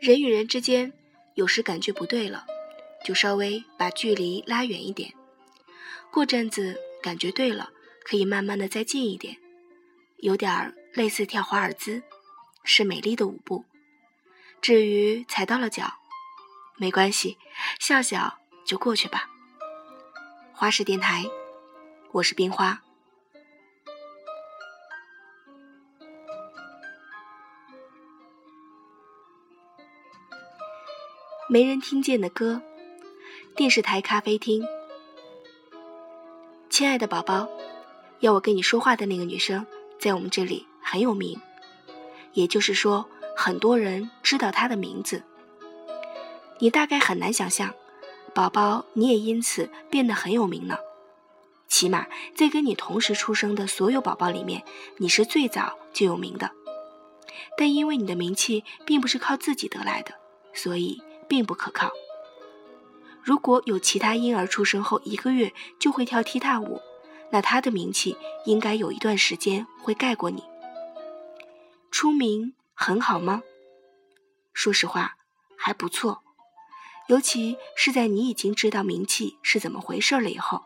人与人之间有时感觉不对了，就稍微把距离拉远一点。过阵子感觉对了，可以慢慢的再近一点，有点儿类似跳华尔兹，是美丽的舞步。至于踩到了脚，没关系，笑笑就过去吧。花式电台，我是冰花。没人听见的歌，电视台咖啡厅。亲爱的宝宝，要我跟你说话的那个女生，在我们这里很有名，也就是说，很多人知道她的名字。你大概很难想象，宝宝，你也因此变得很有名呢。起码在跟你同时出生的所有宝宝里面，你是最早就有名的。但因为你的名气并不是靠自己得来的，所以。并不可靠。如果有其他婴儿出生后一个月就会跳踢踏舞，那他的名气应该有一段时间会盖过你。出名很好吗？说实话，还不错。尤其是在你已经知道名气是怎么回事了以后，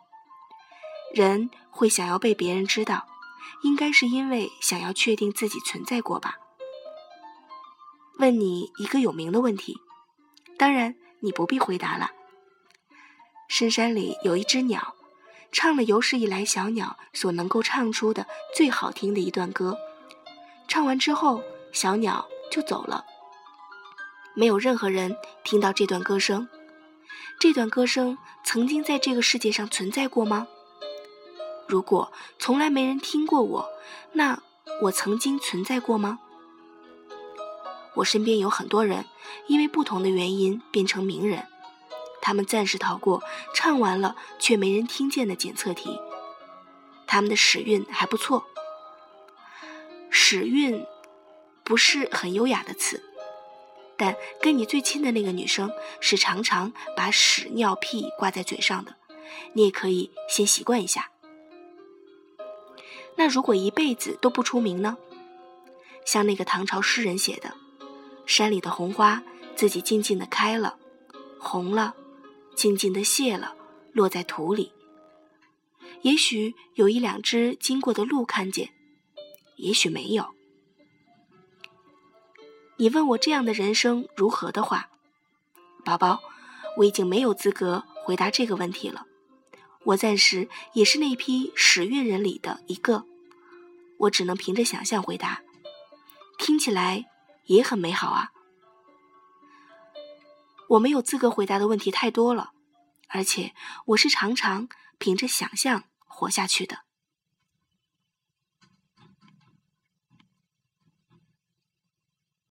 人会想要被别人知道，应该是因为想要确定自己存在过吧。问你一个有名的问题。当然，你不必回答了。深山里有一只鸟，唱了有史以来小鸟所能够唱出的最好听的一段歌。唱完之后，小鸟就走了。没有任何人听到这段歌声。这段歌声曾经在这个世界上存在过吗？如果从来没人听过我，那我曾经存在过吗？我身边有很多人，因为不同的原因变成名人，他们暂时逃过唱完了却没人听见的检测题，他们的屎运还不错。屎运不是很优雅的词，但跟你最亲的那个女生是常常把屎尿屁挂在嘴上的，你也可以先习惯一下。那如果一辈子都不出名呢？像那个唐朝诗人写的。山里的红花自己静静的开了，红了，静静的谢了，落在土里。也许有一两只经过的鹿看见，也许没有。你问我这样的人生如何的话，宝宝，我已经没有资格回答这个问题了。我暂时也是那批使运人里的一个，我只能凭着想象回答。听起来。也很美好啊！我没有资格回答的问题太多了，而且我是常常凭着想象活下去的。